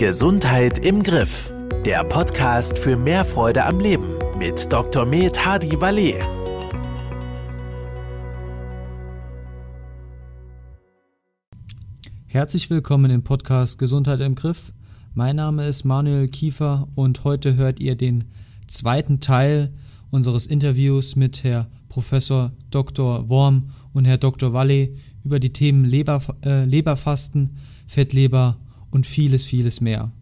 Gesundheit im Griff. Der Podcast für mehr Freude am Leben mit Dr. Med Hadi Valet. Herzlich willkommen im Podcast Gesundheit im Griff. Mein Name ist Manuel Kiefer und heute hört ihr den zweiten Teil unseres Interviews mit Herr Professor Dr. Worm und Herr Dr. Valle über die Themen Leber, äh, Leberfasten, Fettleber und vieles, vieles mehr.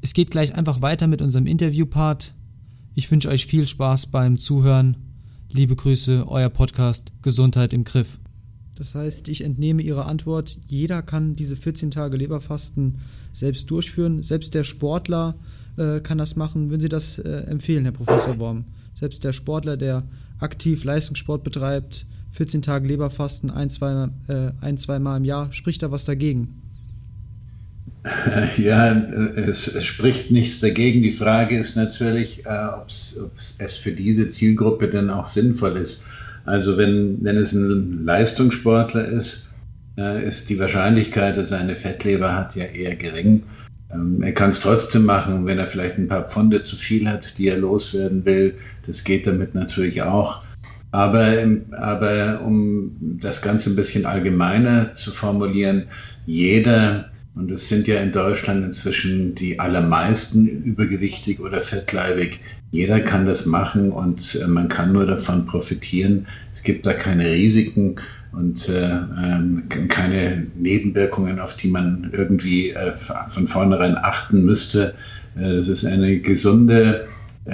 Es geht gleich einfach weiter mit unserem Interviewpart. Ich wünsche euch viel Spaß beim Zuhören. Liebe Grüße, euer Podcast Gesundheit im Griff. Das heißt, ich entnehme Ihre Antwort, jeder kann diese 14 Tage Leberfasten selbst durchführen. Selbst der Sportler äh, kann das machen. Würden Sie das äh, empfehlen, Herr Professor Worm? Selbst der Sportler, der aktiv Leistungssport betreibt, 14 Tage Leberfasten, ein, zwei, äh, ein, zwei Mal im Jahr, spricht da was dagegen? Ja, es, es, spricht nichts dagegen. Die Frage ist natürlich, äh, ob es für diese Zielgruppe denn auch sinnvoll ist. Also wenn, wenn es ein Leistungssportler ist, äh, ist die Wahrscheinlichkeit, dass er eine Fettleber hat, ja eher gering. Ähm, er kann es trotzdem machen, wenn er vielleicht ein paar Pfunde zu viel hat, die er loswerden will. Das geht damit natürlich auch. Aber, aber um das Ganze ein bisschen allgemeiner zu formulieren, jeder und es sind ja in Deutschland inzwischen die allermeisten übergewichtig oder fettleibig. Jeder kann das machen und äh, man kann nur davon profitieren. Es gibt da keine Risiken und äh, ähm, keine Nebenwirkungen, auf die man irgendwie äh, von vornherein achten müsste. Es ist eine gesunde,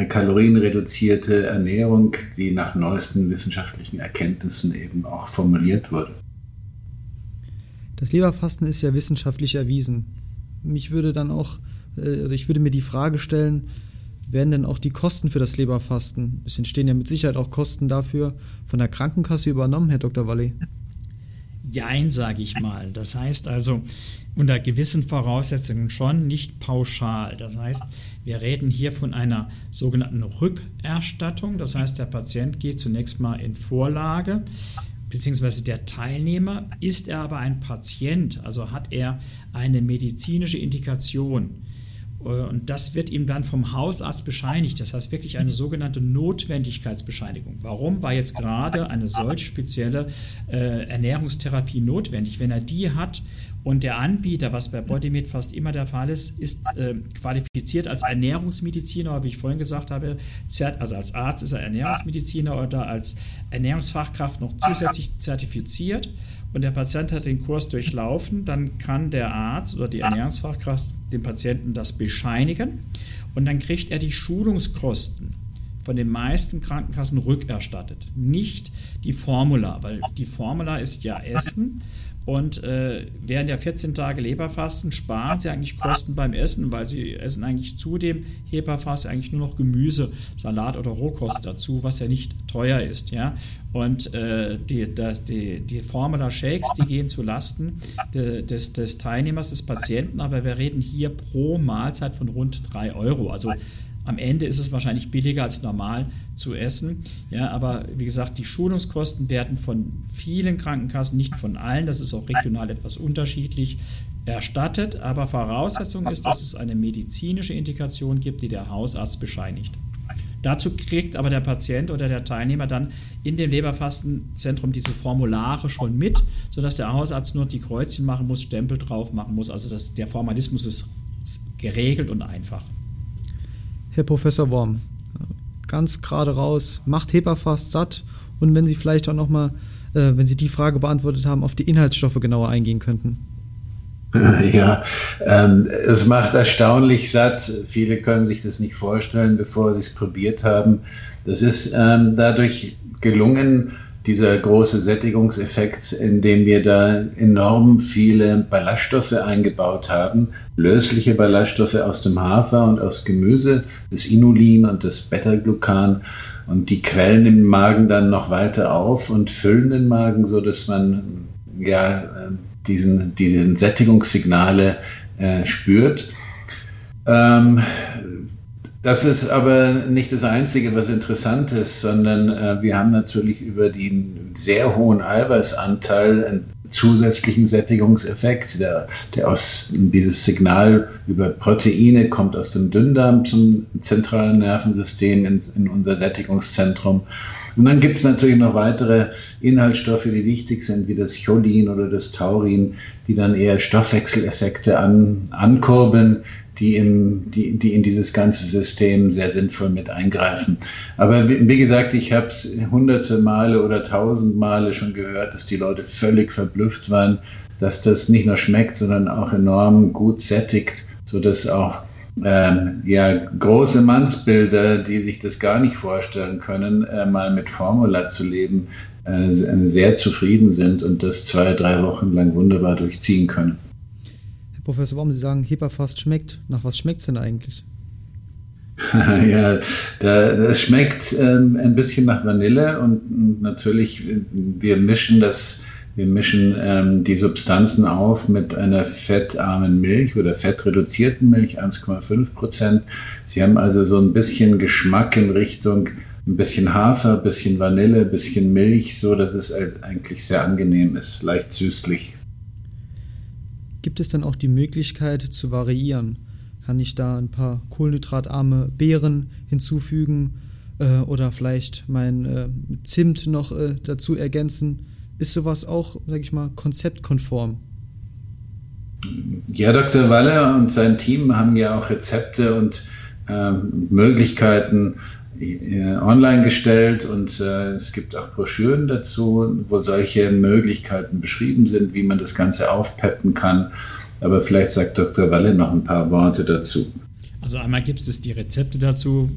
kalorienreduzierte Ernährung, die nach neuesten wissenschaftlichen Erkenntnissen eben auch formuliert wurde. Das Leberfasten ist ja wissenschaftlich erwiesen. Mich würde dann auch, äh, ich würde mir die Frage stellen, werden denn auch die Kosten für das Leberfasten, es entstehen ja mit Sicherheit auch Kosten dafür, von der Krankenkasse übernommen, Herr Dr. Walle? Jein, sage ich mal. Das heißt also, unter gewissen Voraussetzungen schon, nicht pauschal. Das heißt, wir reden hier von einer sogenannten Rückerstattung. Das heißt, der Patient geht zunächst mal in Vorlage beziehungsweise der Teilnehmer, ist er aber ein Patient, also hat er eine medizinische Indikation. Äh, und das wird ihm dann vom Hausarzt bescheinigt. Das heißt wirklich eine sogenannte Notwendigkeitsbescheinigung. Warum war jetzt gerade eine solch spezielle äh, Ernährungstherapie notwendig? Wenn er die hat und der Anbieter, was bei Bodymed fast immer der Fall ist, ist äh, qualifiziert als Ernährungsmediziner, wie ich vorhin gesagt habe, also als Arzt ist er Ernährungsmediziner oder als Ernährungsfachkraft noch zusätzlich zertifiziert. Und der Patient hat den Kurs durchlaufen, dann kann der Arzt oder die Ernährungsfachkraft dem Patienten das bescheinigen. Und dann kriegt er die Schulungskosten von den meisten Krankenkassen rückerstattet. Nicht die Formula, weil die Formula ist ja Essen und äh, während der 14 Tage Leberfasten sparen sie eigentlich Kosten beim Essen, weil sie essen eigentlich zu dem Heberfass eigentlich nur noch Gemüse, Salat oder Rohkost dazu, was ja nicht teuer ist. Ja? Und äh, die, das, die, die Formula Shakes, die gehen zu Lasten de, des, des Teilnehmers, des Patienten, aber wir reden hier pro Mahlzeit von rund 3 Euro. Also am Ende ist es wahrscheinlich billiger als normal zu essen. Ja, aber wie gesagt, die Schulungskosten werden von vielen Krankenkassen, nicht von allen, das ist auch regional etwas unterschiedlich, erstattet. Aber Voraussetzung ist, dass es eine medizinische Indikation gibt, die der Hausarzt bescheinigt. Dazu kriegt aber der Patient oder der Teilnehmer dann in dem Leberfastenzentrum diese Formulare schon mit, sodass der Hausarzt nur die Kreuzchen machen muss, Stempel drauf machen muss. Also das, der Formalismus ist geregelt und einfach. Herr Professor Worm, ganz gerade raus, macht Heber fast satt und wenn Sie vielleicht auch nochmal, äh, wenn Sie die Frage beantwortet haben, auf die Inhaltsstoffe genauer eingehen könnten. Ja, ähm, es macht erstaunlich satt. Viele können sich das nicht vorstellen, bevor sie es probiert haben. Das ist ähm, dadurch gelungen, dieser große Sättigungseffekt, indem wir da enorm viele Ballaststoffe eingebaut haben, lösliche Ballaststoffe aus dem Hafer und aus Gemüse, das Inulin und das Beta-Glucan. Und die quellen im Magen dann noch weiter auf und füllen den Magen, so dass man ja diesen, diesen Sättigungssignale äh, spürt. Ähm, das ist aber nicht das Einzige, was interessant ist, sondern äh, wir haben natürlich über den sehr hohen Eiweißanteil zusätzlichen Sättigungseffekt, der, der aus dieses Signal über Proteine kommt aus dem Dünndarm zum zentralen Nervensystem in, in unser Sättigungszentrum. Und dann gibt es natürlich noch weitere Inhaltsstoffe, die wichtig sind, wie das Cholin oder das Taurin, die dann eher Stoffwechseleffekte an, ankurbeln, die, im, die, die in dieses ganze System sehr sinnvoll mit eingreifen. Aber wie, gesagt, ich habe es hunderte Male oder tausend Male schon gehört, dass die Leute völlig verblüfft waren, dass das nicht nur schmeckt, sondern auch enorm gut sättigt, sodass auch ähm, ja, große Mannsbilder, die sich das gar nicht vorstellen können, äh, mal mit Formula zu leben, äh, sehr zufrieden sind und das zwei, drei Wochen lang wunderbar durchziehen können. Professor warum Sie sagen, Hipperfast schmeckt. Nach was schmeckt es denn eigentlich? ja, das schmeckt ähm, ein bisschen nach Vanille und natürlich, wir mischen das, wir mischen ähm, die Substanzen auf mit einer fettarmen Milch oder fettreduzierten Milch, 1,5 Prozent. Sie haben also so ein bisschen Geschmack in Richtung ein bisschen Hafer, ein bisschen Vanille, ein bisschen Milch, so dass es eigentlich sehr angenehm ist, leicht süßlich gibt es dann auch die Möglichkeit zu variieren. Kann ich da ein paar kohlenhydratarme Beeren hinzufügen äh, oder vielleicht mein äh, Zimt noch äh, dazu ergänzen? Ist sowas auch, sage ich mal, konzeptkonform? Ja, Dr. Walle und sein Team haben ja auch Rezepte und ähm, Möglichkeiten, online gestellt und äh, es gibt auch Broschüren dazu, wo solche Möglichkeiten beschrieben sind, wie man das Ganze aufpeppen kann. Aber vielleicht sagt Dr. Walle noch ein paar Worte dazu. Also einmal gibt es die Rezepte dazu,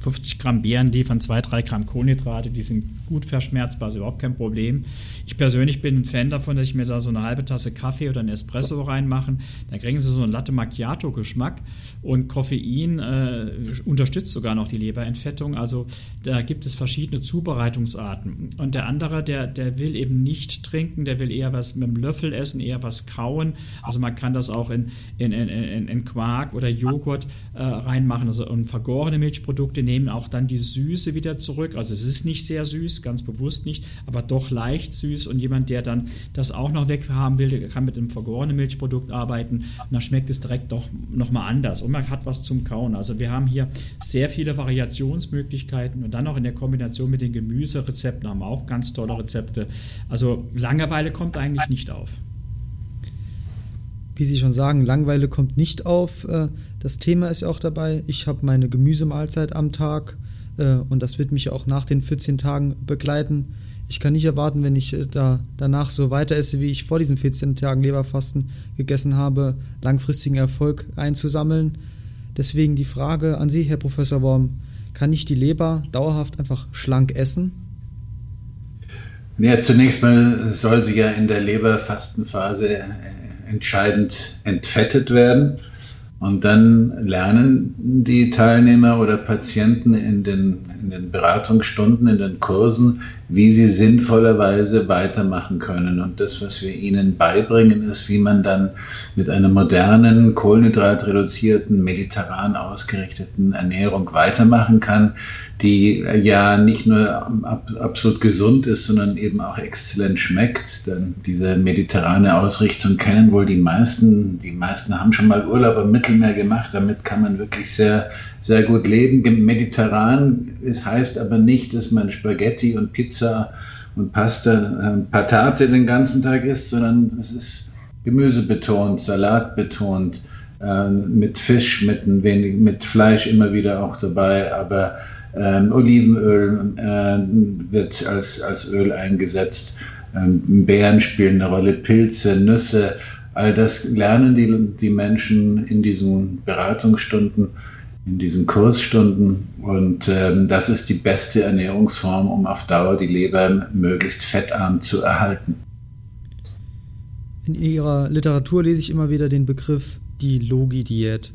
50 Gramm Beeren liefern 2, 3 Gramm Kohlenhydrate, die sind gut verschmerzbar, ist überhaupt kein Problem. Ich persönlich bin ein Fan davon, dass ich mir da so eine halbe Tasse Kaffee oder einen Espresso reinmache. Dann kriegen Sie so einen Latte Macchiato-Geschmack und Koffein äh, unterstützt sogar noch die Leberentfettung. Also da gibt es verschiedene Zubereitungsarten. Und der andere, der, der will eben nicht trinken, der will eher was mit dem Löffel essen, eher was kauen. Also man kann das auch in, in, in, in Quark oder Joghurt äh, reinmachen. Also und vergorene Milchprodukte nehmen auch dann die Süße wieder zurück. Also es ist nicht sehr süß, ganz bewusst nicht, aber doch leicht süß. Und jemand, der dann das auch noch weghaben will, kann mit einem vergorenen Milchprodukt arbeiten. Und dann schmeckt es direkt doch nochmal anders. Und man hat was zum Kauen. Also wir haben hier sehr viele Variationsmöglichkeiten und dann noch in der Kombination mit den Gemüserezepten haben wir auch ganz tolle Rezepte. Also Langeweile kommt eigentlich nicht auf wie Sie schon sagen, Langeweile kommt nicht auf. Das Thema ist ja auch dabei. Ich habe meine Gemüsemahlzeit am Tag. Äh, und das wird mich auch nach den 14 Tagen begleiten. Ich kann nicht erwarten, wenn ich äh, da danach so weiter esse, wie ich vor diesen 14 Tagen Leberfasten gegessen habe, langfristigen Erfolg einzusammeln. Deswegen die Frage an Sie, Herr Professor Worm, kann ich die Leber dauerhaft einfach schlank essen? Ja, zunächst mal soll sie ja in der Leberfastenphase äh, entscheidend entfettet werden. Und dann lernen die Teilnehmer oder Patienten in den, in den Beratungsstunden, in den Kursen, wie sie sinnvollerweise weitermachen können. Und das, was wir ihnen beibringen, ist, wie man dann mit einer modernen, kohlenhydratreduzierten, mediterran ausgerichteten Ernährung weitermachen kann, die ja nicht nur ab, absolut gesund ist, sondern eben auch exzellent schmeckt. Denn diese mediterrane Ausrichtung kennen wohl die meisten. Die meisten haben schon mal Urlaub im Mittelmeer gemacht. Damit kann man wirklich sehr, sehr gut leben. Mediterran es heißt aber nicht, dass man Spaghetti und Pizza und Pasta, äh, Patate den ganzen Tag isst, sondern es ist gemüsebetont, salatbetont, äh, mit Fisch, mit, ein wenig, mit Fleisch immer wieder auch dabei, aber ähm, Olivenöl äh, wird als, als Öl eingesetzt. Ähm, Beeren spielen eine Rolle, Pilze, Nüsse. All das lernen die, die Menschen in diesen Beratungsstunden, in diesen Kursstunden. Und ähm, das ist die beste Ernährungsform, um auf Dauer die Leber möglichst fettarm zu erhalten. In Ihrer Literatur lese ich immer wieder den Begriff die Logi-Diät.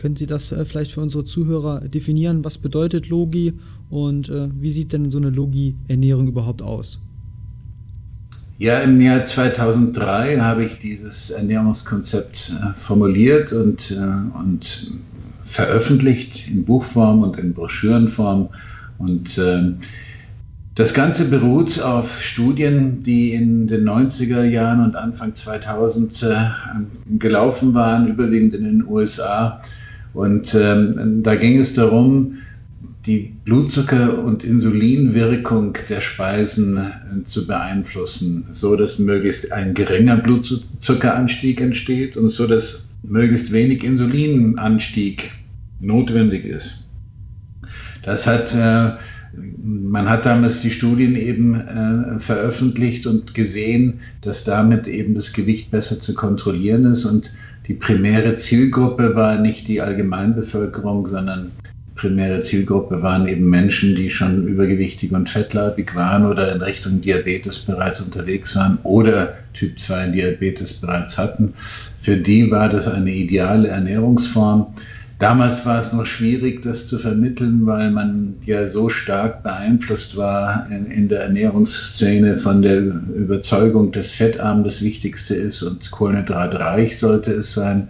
Können Sie das äh, vielleicht für unsere Zuhörer definieren? Was bedeutet Logi und äh, wie sieht denn so eine Logi-Ernährung überhaupt aus? Ja, im Jahr 2003 habe ich dieses Ernährungskonzept äh, formuliert und, äh, und veröffentlicht in Buchform und in Broschürenform. Und ähm, Das Ganze beruht auf Studien, die in den 90er Jahren und Anfang 2000 äh, gelaufen waren, überwiegend in den USA. Und ähm, da ging es darum, die Blutzucker- und Insulinwirkung der Speisen äh, zu beeinflussen, so dass möglichst ein geringer Blutzuckeranstieg entsteht und so dass möglichst wenig Insulinanstieg notwendig ist. Das hat, äh, man hat damals die Studien eben äh, veröffentlicht und gesehen, dass damit eben das Gewicht besser zu kontrollieren ist und die primäre Zielgruppe war nicht die Allgemeinbevölkerung, sondern primäre Zielgruppe waren eben Menschen, die schon übergewichtig und fettleibig waren oder in Richtung Diabetes bereits unterwegs waren oder Typ 2 Diabetes bereits hatten. Für die war das eine ideale Ernährungsform. Damals war es noch schwierig, das zu vermitteln, weil man ja so stark beeinflusst war in, in der Ernährungsszene von der Überzeugung, dass fettarm das Wichtigste ist und kohlenhydratreich sollte es sein.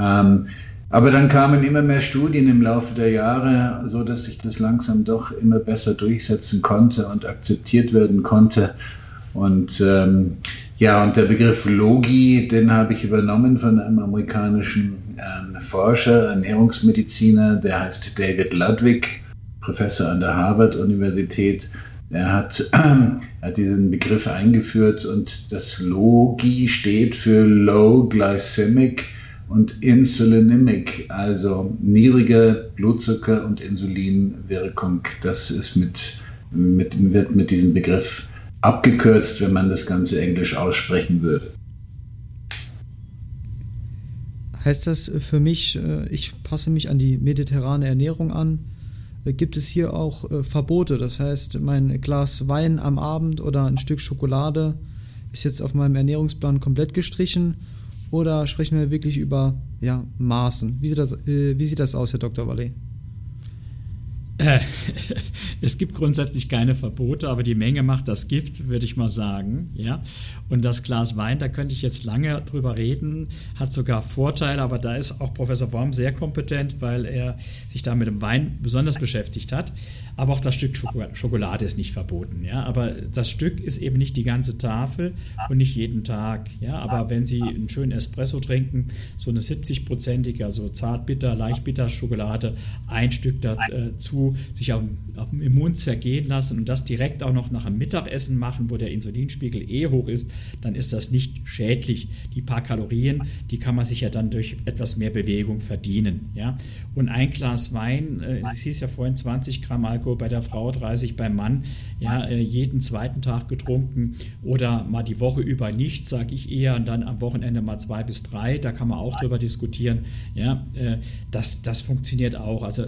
Ähm, aber dann kamen immer mehr Studien im Laufe der Jahre, so dass sich das langsam doch immer besser durchsetzen konnte und akzeptiert werden konnte. Und ähm, ja, und der Begriff Logi, den habe ich übernommen von einem amerikanischen äh, Forscher, Ernährungsmediziner, der heißt David Ludwig, Professor an der Harvard-Universität. Er hat, äh, hat diesen Begriff eingeführt und das Logi steht für Low Glycemic und Insulinemic, also niedrige Blutzucker- und Insulinwirkung. Das ist mit, mit, wird mit diesem Begriff abgekürzt, wenn man das Ganze englisch aussprechen würde. Heißt das für mich, äh, ich passe mich an die mediterrane Ernährung an? Äh, gibt es hier auch äh, Verbote? Das heißt, mein Glas Wein am Abend oder ein Stück Schokolade ist jetzt auf meinem Ernährungsplan komplett gestrichen oder sprechen wir wirklich über ja, Maßen? Wie sieht, das, wie sieht das aus, Herr Dr. Wallet? Äh, es gibt grundsätzlich keine Verbote, aber die Menge macht das Gift, würde ich mal sagen. Ja? Und das Glas Wein, da könnte ich jetzt lange drüber reden, hat sogar Vorteile, aber da ist auch Professor Worm sehr kompetent, weil er sich da mit dem Wein besonders beschäftigt hat. Aber auch das Stück Schokolade ist nicht verboten. Ja? Aber das Stück ist eben nicht die ganze Tafel und nicht jeden Tag. Ja? Aber wenn Sie einen schönen Espresso trinken, so eine 70-prozentige, also zartbitter, leichtbitter Schokolade, ein Stück dazu sich auf, auf dem Immun zergehen lassen und das direkt auch noch nach dem Mittagessen machen, wo der Insulinspiegel eh hoch ist, dann ist das nicht schädlich. Die paar Kalorien, die kann man sich ja dann durch etwas mehr Bewegung verdienen. Ja? Und ein Glas Wein, äh, es hieß ja vorhin 20 Gramm Alkohol bei der Frau, 30 beim Mann, ja, äh, jeden zweiten Tag getrunken oder mal die Woche über nichts, sage ich eher, und dann am Wochenende mal zwei bis drei, da kann man auch drüber diskutieren. Ja, äh, das, das funktioniert auch. Also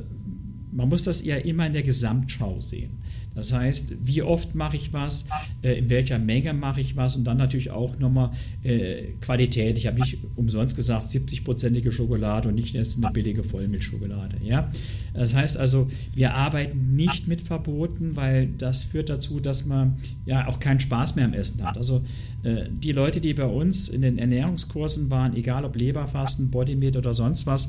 man muss das eher immer in der Gesamtschau sehen. Das heißt, wie oft mache ich was, äh, in welcher Menge mache ich was und dann natürlich auch nochmal äh, Qualität. Ich habe nicht umsonst gesagt, 70-prozentige Schokolade und nicht jetzt eine billige Vollmilchschokolade. Ja? Das heißt also, wir arbeiten nicht mit Verboten, weil das führt dazu, dass man ja auch keinen Spaß mehr am Essen hat. Also äh, die Leute, die bei uns in den Ernährungskursen waren, egal ob Leberfasten, Bodymeat oder sonst was,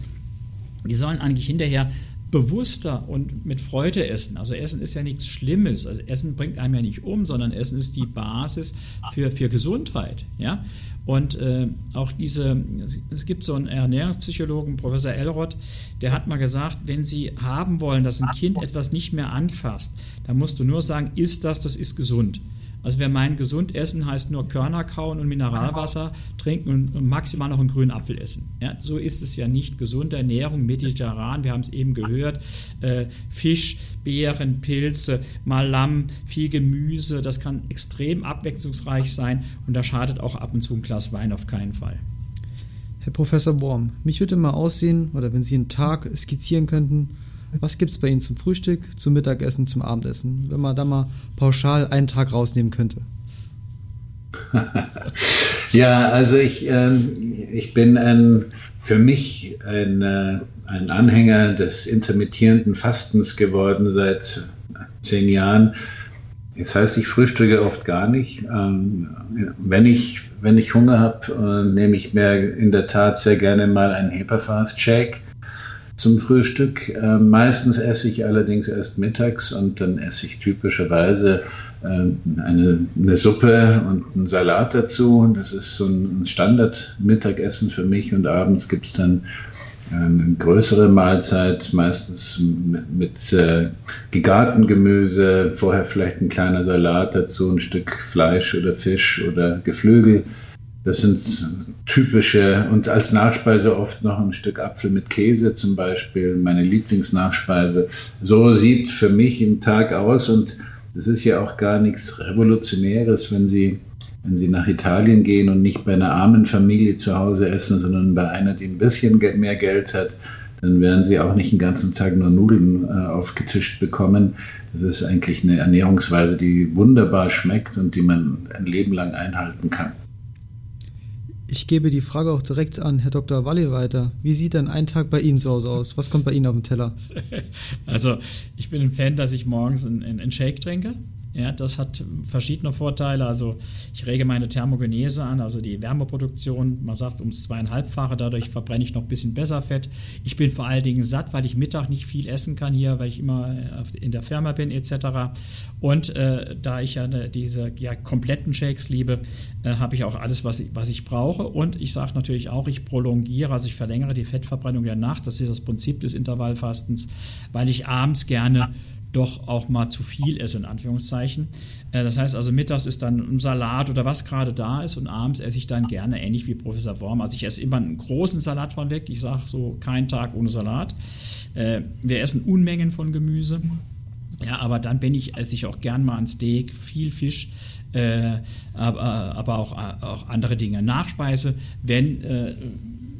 die sollen eigentlich hinterher bewusster und mit Freude essen. Also Essen ist ja nichts Schlimmes. Also Essen bringt einem ja nicht um, sondern Essen ist die Basis für, für Gesundheit. Ja? Und äh, auch diese, es gibt so einen Ernährungspsychologen, Professor Elrod, der hat mal gesagt, wenn Sie haben wollen, dass ein Kind etwas nicht mehr anfasst, dann musst du nur sagen, ist das, das ist gesund. Also wer meint, gesund essen heißt nur Körner kauen und Mineralwasser trinken und, maximal noch einen grünen Apfel essen. Ja, so ist es ja nicht. Gesunde Ernährung, mediterran, wir haben es eben gehört, äh, Fisch, Beeren, Pilze, mal Lamm, viel Gemüse, das kann extrem abwechslungsreich sein und da schadet auch ab und zu ein Glas Wein auf keinen Fall. Herr Professor Worm, mich würde mal aussehen, oder wenn Sie einen Tag skizzieren könnten, was gibt es bei Ihnen zum Frühstück, zum Mittagessen, zum Abendessen? Wenn man da mal pauschal einen Tag rausnehmen könnte. ja, also ich, äh, ich bin ein, für mich ein, äh, ein Anhänger des intermittierenden Fastens geworden seit zehn Jahren. Das heißt, ich frühstücke oft gar nicht. Ähm, wenn, ich, wenn ich Hunger habe, äh, nehme ich mir in der Tat sehr gerne mal einen Hyperfast-Shake zum Frühstück. Äh, meistens esse ich allerdings erst mittags und dann esse ich typischerweise äh, eine, eine, Suppe und einen Salat dazu. Das ist so ein Standard-Mittagessen für mich und abends gibt es dann eine größere Mahlzeit, meistens mit, mit äh, gegarten Gemüse, vorher vielleicht ein kleiner Salat dazu, ein Stück Fleisch oder Fisch oder Geflügel. Das sind typische und als Nachspeise oft noch ein Stück Apfel mit Käse zum Beispiel, meine Lieblingsnachspeise. So sieht für mich ein Tag aus und es ist ja auch gar nichts Revolutionäres, wenn Sie, wenn Sie nach Italien gehen und nicht bei einer armen Familie zu Hause essen, sondern bei einer, die ein bisschen mehr Geld hat, dann werden Sie auch nicht den ganzen Tag nur Nudeln äh, aufgetischt bekommen. Das ist eigentlich eine Ernährungsweise, die wunderbar schmeckt und die man ein Leben lang einhalten kann. Ich gebe die Frage auch direkt an Herr Dr. Walli weiter. Wie sieht denn ein Tag bei Ihnen Hause aus? Was kommt bei Ihnen auf den Teller? Also, ich bin ein Fan, dass ich morgens einen Shake trinke. Ja, das hat verschiedene Vorteile. Also ich rege meine Thermogenese an, also die Wärmeproduktion, man sagt ums zweieinhalbfache, dadurch verbrenne ich noch ein bisschen besser Fett. Ich bin vor allen Dingen satt, weil ich Mittag nicht viel essen kann hier, weil ich immer in der Firma bin etc. Und äh, da ich ja ne, diese ja, kompletten Shakes liebe, äh, habe ich auch alles, was ich, was ich brauche. Und ich sage natürlich auch, ich prolongiere, also ich verlängere die Fettverbrennung der Nacht. Das ist das Prinzip des Intervallfastens, weil ich abends gerne doch auch mal zu viel esse, in Anführungszeichen. Äh, das heißt also, mittags ist dann ein Salat oder was gerade da ist und abends esse ich dann gerne ähnlich wie Professor Worm. Also ich esse immer einen großen Salat von weg. Ich sage so, kein Tag ohne Salat. Äh, wir essen Unmengen von Gemüse. Ja, aber dann bin ich, esse ich auch gern mal ein Steak, viel Fisch, äh, aber, auch, andere Dinge. Nachspeise, wenn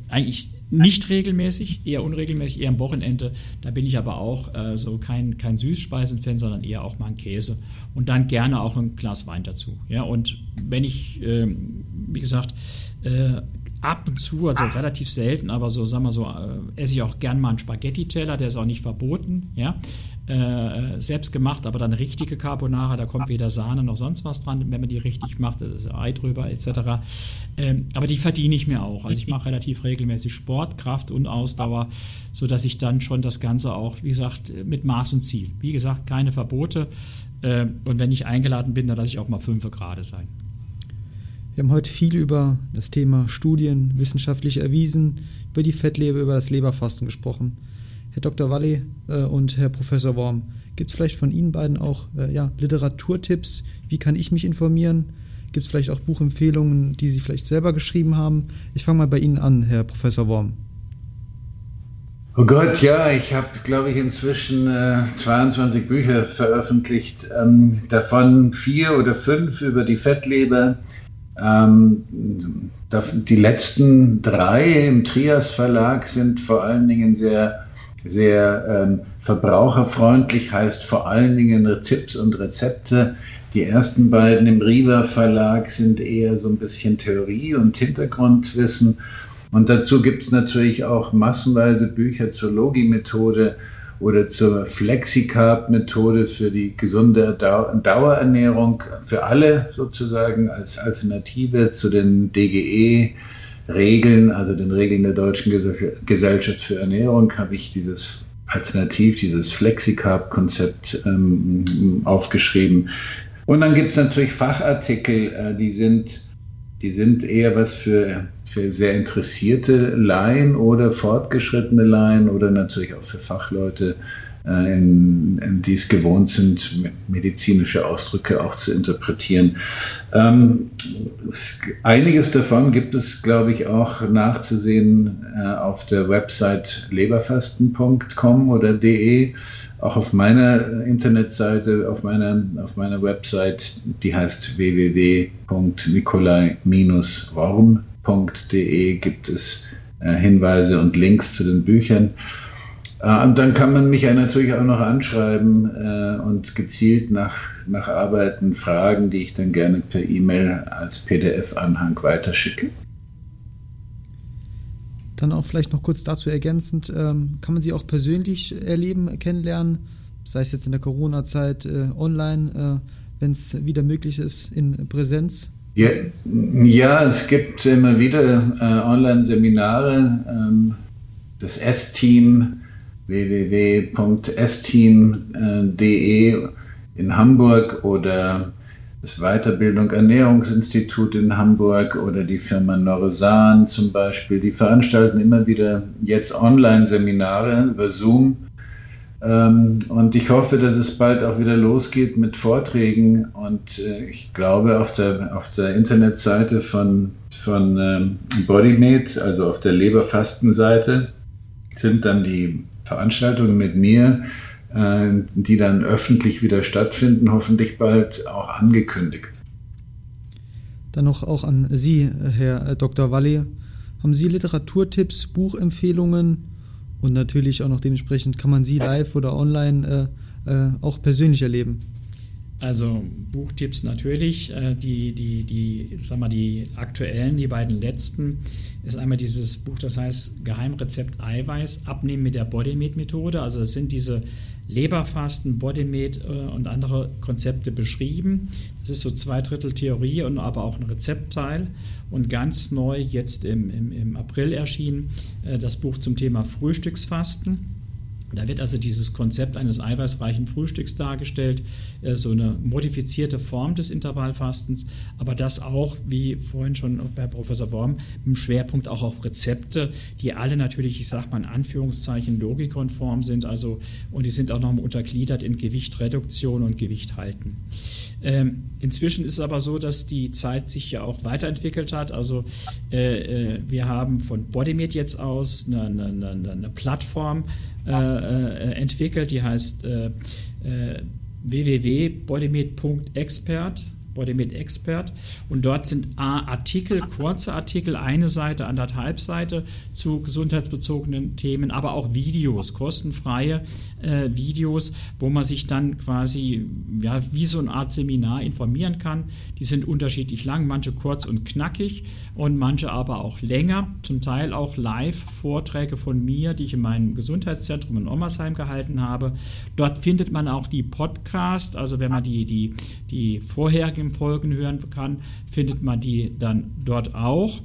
eigentlich nicht regelmäßig, eher unregelmäßig, eher am Wochenende. Da bin ich aber auch äh, so kein, kein Süßspeisen-Fan, sondern eher auch mal ein Käse. Und dann gerne auch ein Glas Wein dazu. Ja, und wenn ich, äh, wie gesagt, äh, ab und zu, also relativ selten, aber so, sagen wir so, äh, esse ich auch gern mal einen Spaghetti-Teller, der ist auch nicht verboten, ja. Äh, selbst gemacht, aber dann richtige Carbonara, da kommt weder Sahne noch sonst was dran, wenn man die richtig macht, das Ei drüber etc. Ähm, aber die verdiene ich mir auch. Also ich mache relativ regelmäßig Sport, Kraft und Ausdauer, sodass ich dann schon das Ganze auch, wie gesagt, mit Maß und Ziel. Wie gesagt, keine Verbote. Äh, und wenn ich eingeladen bin, dann lasse ich auch mal fünf Grad sein. Wir haben heute viel über das Thema Studien, wissenschaftlich erwiesen, über die Fettleber, über das Leberfasten gesprochen. Herr Dr. Walli äh, und Herr Professor Worm, gibt es vielleicht von Ihnen beiden auch äh, ja, Literaturtipps? Wie kann ich mich informieren? Gibt es vielleicht auch Buchempfehlungen, die Sie vielleicht selber geschrieben haben? Ich fange mal bei Ihnen an, Herr Professor Worm. Oh Gott, ja, ich habe, glaube ich, inzwischen äh, 22 Bücher veröffentlicht, ähm, davon vier oder fünf über die Fettleber. Ähm, die letzten drei im Trias Verlag sind vor allen Dingen sehr sehr ähm, verbraucherfreundlich, heißt vor allen Dingen Tipps und Rezepte. Die ersten beiden im Riva Verlag sind eher so ein bisschen Theorie und Hintergrundwissen. Und dazu gibt es natürlich auch massenweise Bücher zur Logi-Methode oder zur Flexicarb-Methode für die gesunde Dauerernährung für alle sozusagen als Alternative zu den DGE Regeln, also den Regeln der Deutschen Gesellschaft für Ernährung, habe ich dieses Alternativ, dieses Flexicarb-Konzept ähm, aufgeschrieben. Und dann gibt es natürlich Fachartikel, äh, die, sind, die sind eher was für, für sehr interessierte Laien oder fortgeschrittene Laien oder natürlich auch für Fachleute, äh, in, in die es gewohnt sind, medizinische Ausdrücke auch zu interpretieren. Ähm, einiges davon gibt es, glaube ich, auch nachzusehen äh, auf der Website leberfasten.com oder de. Auch auf meiner Internetseite, auf meiner, auf meiner Website, die heißt www.nikolai-worm.de, gibt es äh, Hinweise und Links zu den Büchern. Äh, und dann kann man mich ja natürlich auch noch anschreiben äh, und gezielt nach, nach Arbeiten fragen, die ich dann gerne per E-Mail als PDF-Anhang weiterschicke. Dann auch vielleicht noch kurz dazu ergänzend, ähm, kann man sie auch persönlich erleben, kennenlernen, sei es jetzt in der Corona-Zeit äh, online, äh, wenn es wieder möglich ist, in Präsenz? Ja, ja es gibt immer wieder äh, Online-Seminare. Ähm, das S-Team www.steam.de in Hamburg oder das Weiterbildung Ernährungsinstitut in Hamburg oder die Firma Noresan zum Beispiel, die veranstalten immer wieder jetzt Online-Seminare über Zoom. Ähm, und ich hoffe, dass es bald auch wieder losgeht mit Vorträgen. Und äh, ich glaube, auf der, auf der Internetseite von, von ähm, BodyMate, also auf der Leberfastenseite, sind dann die Veranstaltungen mit mir die dann öffentlich wieder stattfinden, hoffentlich bald auch angekündigt. Dann noch auch an Sie, Herr Dr. Walle. Haben Sie Literaturtipps, Buchempfehlungen und natürlich auch noch dementsprechend kann man Sie live oder online äh, äh, auch persönlich erleben? Also Buchtipps natürlich, äh, die, die, die, sag mal, die aktuellen, die beiden letzten, ist einmal dieses Buch, das heißt Geheimrezept Eiweiß, Abnehmen mit der Bodymeat-Methode. Also das sind diese Leberfasten, Bodymeat äh, und andere Konzepte beschrieben. Das ist so zwei Drittel Theorie und aber auch ein Rezeptteil. Und ganz neu jetzt im, im, im April erschienen äh, das Buch zum Thema Frühstücksfasten. Da wird also dieses Konzept eines eiweißreichen Frühstücks dargestellt, äh, so eine modifizierte Form des Intervallfastens, aber das auch, wie vorhin schon bei Professor Worm, mit dem Schwerpunkt auch auf Rezepte, die alle natürlich, ich sage mal in Anführungszeichen, logikkonform sind, also und die sind auch noch untergliedert in Gewichtreduktion und Gewicht halten. Ähm, inzwischen ist es aber so, dass die Zeit sich ja auch weiterentwickelt hat. Also äh, äh wir haben von Bodymeat jetzt aus eine, eine, eine Plattform, äh, äh, entwickelt, die heißt äh, äh www.bodymed.expert Bodymed Expert. Und dort sind Artikel, kurze Artikel, eine Seite, anderthalb Seite zu gesundheitsbezogenen Themen, aber auch Videos, kostenfreie äh, Videos, wo man sich dann quasi ja, wie so eine Art Seminar informieren kann. Die sind unterschiedlich lang, manche kurz und knackig und manche aber auch länger, zum Teil auch Live-Vorträge von mir, die ich in meinem Gesundheitszentrum in Ommersheim gehalten habe. Dort findet man auch die Podcast, also wenn man die, die, die vorherigen Folgen hören kann, findet man die dann dort auch.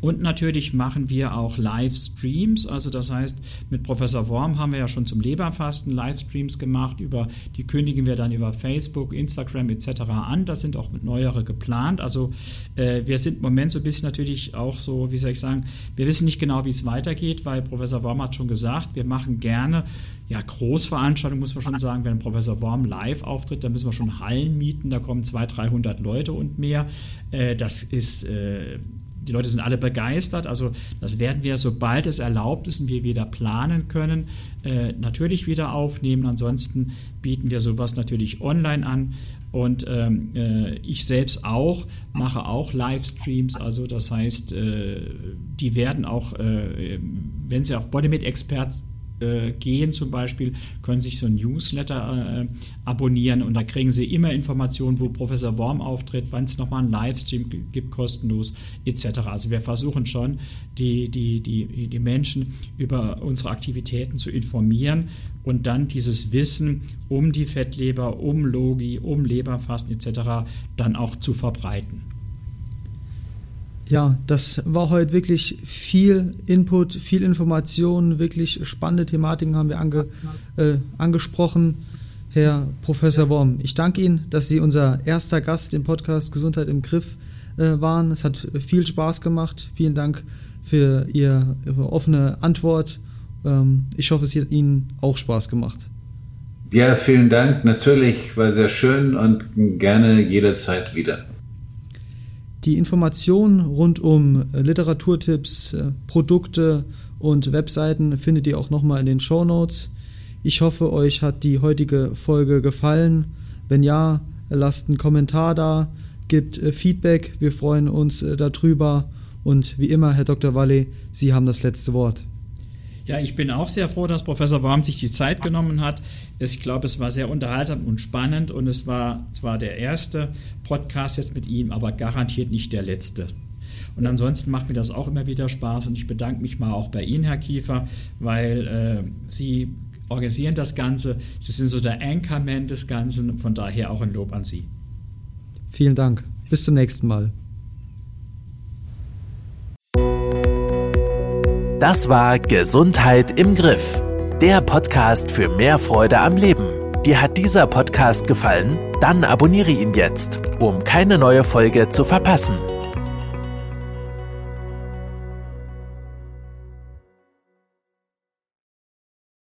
Und natürlich machen wir auch Livestreams. Also das heißt, mit Professor Worm haben wir ja schon zum Leberfasten Livestreams gemacht. Über die kündigen wir dann über Facebook, Instagram etc. an. Das sind auch neuere geplant. Also äh, wir sind im Moment so ein bisschen natürlich auch so, wie soll ich sagen, wir wissen nicht genau, wie es weitergeht, weil Professor Worm hat schon gesagt, wir machen gerne ja, Großveranstaltungen, muss man schon sagen. Wenn Professor Worm live auftritt, dann müssen wir schon Hallen mieten. Da kommen 200, 300 Leute und mehr. Äh, das ist äh, die Leute sind alle begeistert. Also das werden wir, sobald es erlaubt ist und wir wieder planen können, äh, natürlich wieder aufnehmen. Ansonsten bieten wir sowas natürlich online an. Und ähm, äh, ich selbst auch mache auch Livestreams. Also das heißt, äh, die werden auch, äh, wenn Sie auf Bodymate Experts äh, gehen zum Beispiel, können sich so ein Newsletter äh, abonnieren und da kriegen sie immer Informationen, wo Professor Worm auftritt, wann es nochmal einen Livestream gibt, kostenlos etc. Also wir versuchen schon, die, die, die, die Menschen über unsere Aktivitäten zu informieren und dann dieses Wissen um die Fettleber, um Logi, um Leberfasten etc. dann auch zu verbreiten. Ja, das war heute wirklich viel Input, viel Information, wirklich spannende Thematiken haben wir ange, äh, angesprochen. Herr Professor Worm, ich danke Ihnen, dass Sie unser erster Gast im Podcast Gesundheit im Griff äh, waren. Es hat viel Spaß gemacht. Vielen Dank für Ihre offene Antwort. Ähm, ich hoffe, es hat Ihnen auch Spaß gemacht. Ja, vielen Dank. Natürlich war sehr schön und gerne jederzeit wieder. Die Informationen rund um äh, Literaturtipps, äh, Produkte und Webseiten findet ihr auch nochmal in den Show Notes. Ich hoffe, euch hat die heutige Folge gefallen. Wenn ja, lasst einen Kommentar da, gebt äh, Feedback. Wir freuen uns darüber. Und wie immer, Herr Dr. Walle, Sie haben das letzte Wort. Ja, ich bin auch sehr froh, dass Professor Worm sich die Zeit genommen hat. Ich glaube, es war sehr unterhaltsam und spannend und es war zwar der erste Podcast jetzt mit ihm, aber garantiert nicht der letzte. Und ansonsten macht mir das auch immer wieder Spaß und ich bedanke mich mal auch bei Ihnen, Herr Kiefer, weil äh, Sie organisieren das Ganze. Sie sind so der Anchorman des Ganzen, von daher auch ein Lob an Sie. Vielen Dank. Bis zum nächsten Mal. Das war Gesundheit im Griff. der Podcast für mehr Freude am Leben. Dir hat dieser Podcast gefallen? Dann abonniere ihn jetzt, um keine neue Folge zu verpassen.